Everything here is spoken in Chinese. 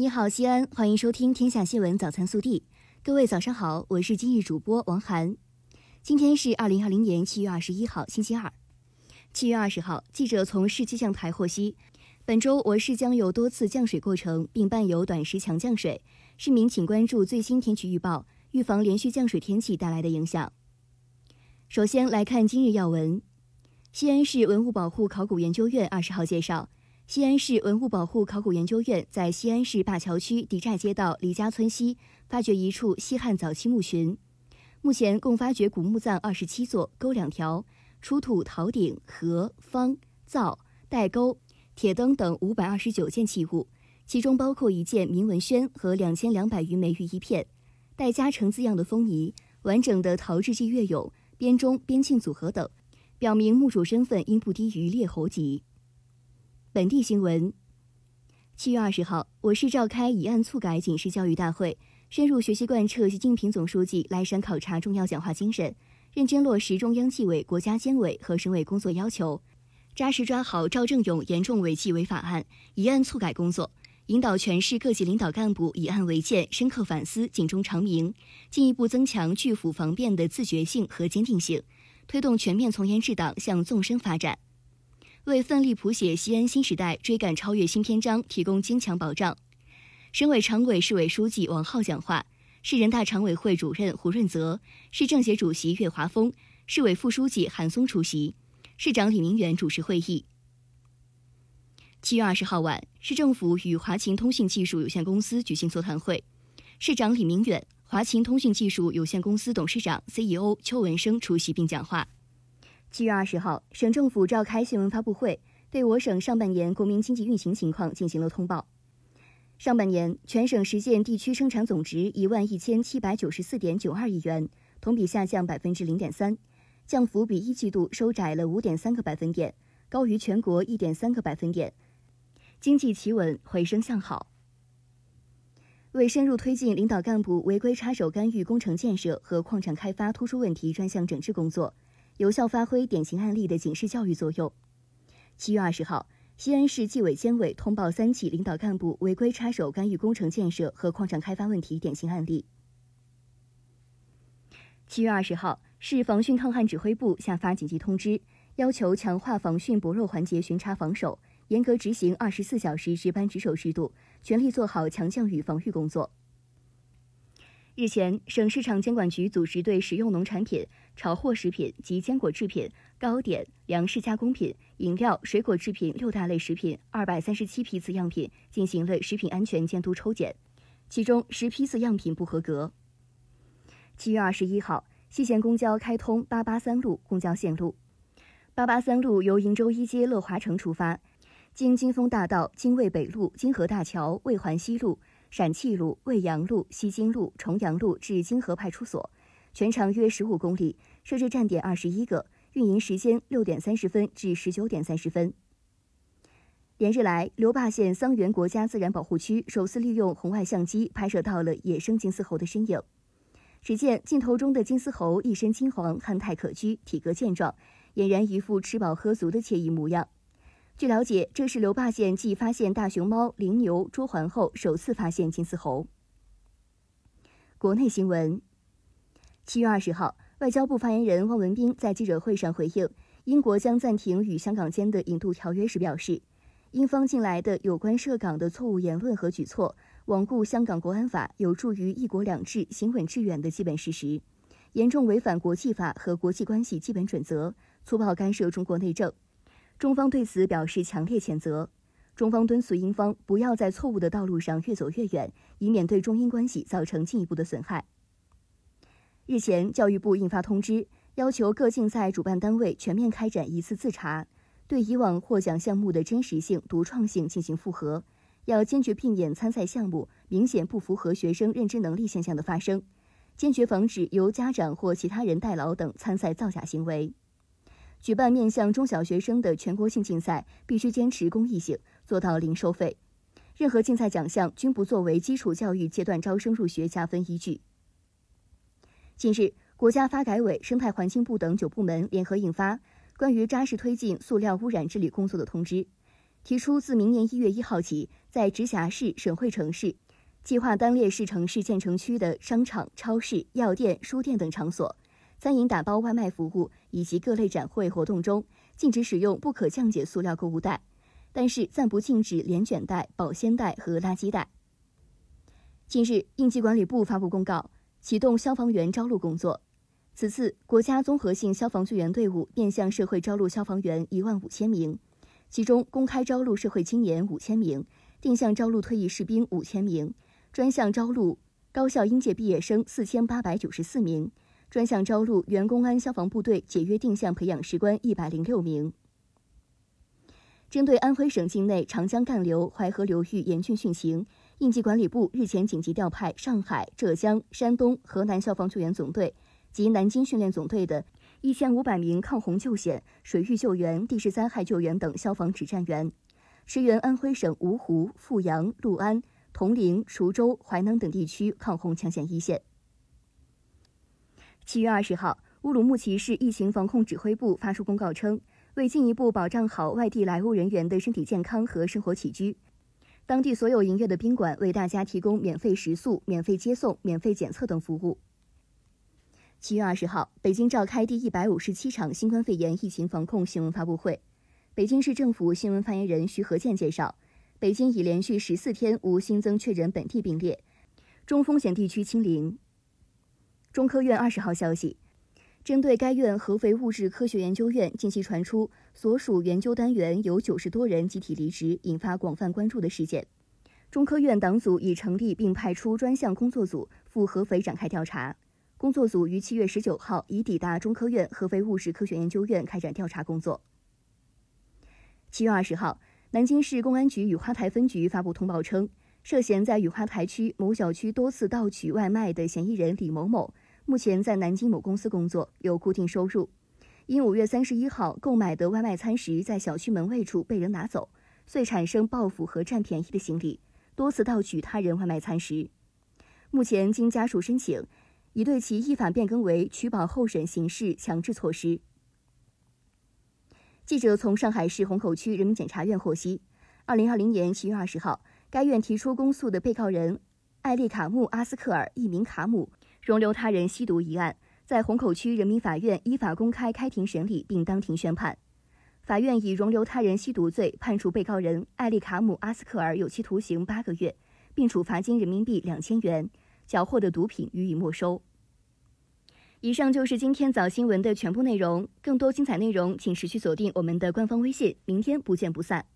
你好，西安，欢迎收听《天下新闻早餐速递》。各位早上好，我是今日主播王涵。今天是二零二零年七月二十一号，星期二。七月二十号，记者从市气象台获悉，本周我市将有多次降水过程，并伴有短时强降水。市民请关注最新天气预报，预防连续降水天气带来的影响。首先来看今日要闻：西安市文物保护考古研究院二十号介绍。西安市文物保护考古研究院在西安市灞桥区狄寨街道李家村西发掘一处西汉早期墓群，目前共发掘古墓葬二十七座，沟两条，出土陶鼎、盒、方、灶、带钩、铁灯等五百二十九件器物，其中包括一件铭文轩和两千两百余枚玉衣片，带嘉诚字样的封泥，完整的陶制器乐俑、编钟、编磬组合等，表明墓主身份应不低于列侯级。本地新闻：七月二十号，我市召开以案促改警示教育大会，深入学习贯彻习近平总书记来陕考察重要讲话精神，认真落实中央纪委、国家监委和省委工作要求，扎实抓好赵正永严重违纪违法案以案促改工作，引导全市各级领导干部以案为鉴，深刻反思，警钟长鸣，进一步增强拒腐防变的自觉性和坚定性，推动全面从严治党向纵深发展。为奋力谱写西安新时代、追赶超越新篇章提供坚强保障。省委常委、市委书记王浩讲话，市人大常委会主任胡润泽、市政协主席岳华峰、市委副书记韩松出席，市长李明远主持会议。七月二十号晚，市政府与华勤通讯技术有限公司举行座谈会，市长李明远、华勤通讯技术有限公司董事长、CEO 邱文生出席并讲话。七月二十号，省政府召开新闻发布会，对我省上半年国民经济运行情况进行了通报。上半年，全省实现地区生产总值一万一千七百九十四点九二亿元，同比下降百分之零点三，降幅比一季度收窄了五点三个百分点，高于全国一点三个百分点，经济企稳，回升向好。为深入推进领导干部违规插手干预工程建设和矿产开发突出问题专项整治工作。有效发挥典型案例的警示教育作用。七月二十号，西安市纪委监委通报三起领导干部违规插手干预工程建设和矿产开发问题典型案例。七月二十号，市防汛抗旱指挥部下发紧急通知，要求强化防汛薄弱环节巡查防守，严格执行二十四小时值班值守制度，全力做好强降雨防御工作。日前，省市场监管局组织对食用农产品、炒货食品及坚果制品、糕点、粮食加工品、饮料、水果制品六大类食品二百三十七批次样品进行了食品安全监督抽检，其中十批次样品不合格。七月二十一号，西咸公交开通八八三路公交线路，八八三路由鄞州一街乐华城出发，经金丰大道、金卫北路、金河大桥、渭环西路。陕汽路、渭阳路、西京路、重阳路至金河派出所，全长约十五公里，设置站点二十一个，运营时间六点三十分至十九点三十分。连日来，刘坝县桑园国家自然保护区首次利用红外相机拍摄到了野生金丝猴的身影。只见镜头中的金丝猴一身金黄，憨态可掬，体格健壮，俨然一副吃饱喝足的惬意模样。据了解，这是刘坝县继发现大熊猫、羚牛、朱鹮后首次发现金丝猴。国内新闻：七月二十号，外交部发言人汪文斌在记者会上回应英国将暂停与香港间的引渡条约时表示，英方近来的有关涉港的错误言论和举措，罔顾香港国安法有助于“一国两制”行稳致远的基本事实，严重违反国际法和国际关系基本准则，粗暴干涉中国内政。中方对此表示强烈谴责，中方敦促英方不要在错误的道路上越走越远，以免对中英关系造成进一步的损害。日前，教育部印发通知，要求各竞赛主办单位全面开展一次自查，对以往获奖项目的真实性、独创性进行复核，要坚决避免参赛项目明显不符合学生认知能力现象的发生，坚决防止由家长或其他人代劳等参赛造假行为。举办面向中小学生的全国性竞赛，必须坚持公益性，做到零收费。任何竞赛奖项均不作为基础教育阶段招生入学加分依据。近日，国家发改委、生态环境部等九部门联合印发《关于扎实推进塑料污染治理工作的通知》，提出自明年一月一号起，在直辖市、省会城市、计划单列市城市建成区的商场、超市、药店、书店等场所，餐饮打包外卖服务以及各类展会活动中，禁止使用不可降解塑料购物袋，但是暂不禁止连卷袋、保鲜袋和垃圾袋。近日，应急管理部发布公告，启动消防员招录工作。此次国家综合性消防救援队伍面向社会招录消防员一万五千名，其中公开招录社会青年五千名，定向招录退役士兵五千名，专项招录高校应届毕业生四千八百九十四名，专项招录原公安消防部队解约定向培养士官一百零六名。针对安徽省境内长江干流、淮河流域严峻汛情。应急管理部日前紧急调派上海、浙江、山东、河南消防救援总队及南京训练总队的一千五百名抗洪救险、水域救援、地质灾害救援等消防指战员，驰援安徽省芜湖、阜阳、六安、铜陵、滁州、淮南等地区抗洪抢险一线。七月二十号，乌鲁木齐市疫情防控指挥部发出公告称，为进一步保障好外地来沪人员的身体健康和生活起居。当地所有营业的宾馆为大家提供免费食宿、免费接送、免费检测等服务。七月二十号，北京召开第一百五十七场新冠肺炎疫情防控新闻发布会。北京市政府新闻发言人徐和建介绍，北京已连续十四天无新增确诊本地病例，中风险地区清零。中科院二十号消息。针对该院合肥物质科学研究院近期传出所属研究单元有九十多人集体离职，引发广泛关注的事件，中科院党组已成立并派出专项工作组赴合肥展开调查。工作组于七月十九号已抵达中科院合肥物质科学研究院开展调查工作。七月二十号，南京市公安局雨花台分局发布通报称，涉嫌在雨花台区某小区多次盗取外卖的嫌疑人李某某。目前在南京某公司工作，有固定收入。因五月三十一号购买的外卖餐食在小区门卫处被人拿走，遂产生报复和占便宜的心理，多次盗取他人外卖餐食。目前经家属申请，已对其依法变更为取保候审刑事强制措施。记者从上海市虹口区人民检察院获悉，二零二零年七月二十号，该院提出公诉的被告人艾利卡穆阿斯克尔（一名卡姆）。容留他人吸毒一案，在虹口区人民法院依法公开开庭审理，并当庭宣判。法院以容留他人吸毒罪判处被告人艾利卡姆·阿斯克尔有期徒刑八个月，并处罚金人民币两千元，缴获的毒品予以没收。以上就是今天早新闻的全部内容，更多精彩内容请持续锁定我们的官方微信。明天不见不散。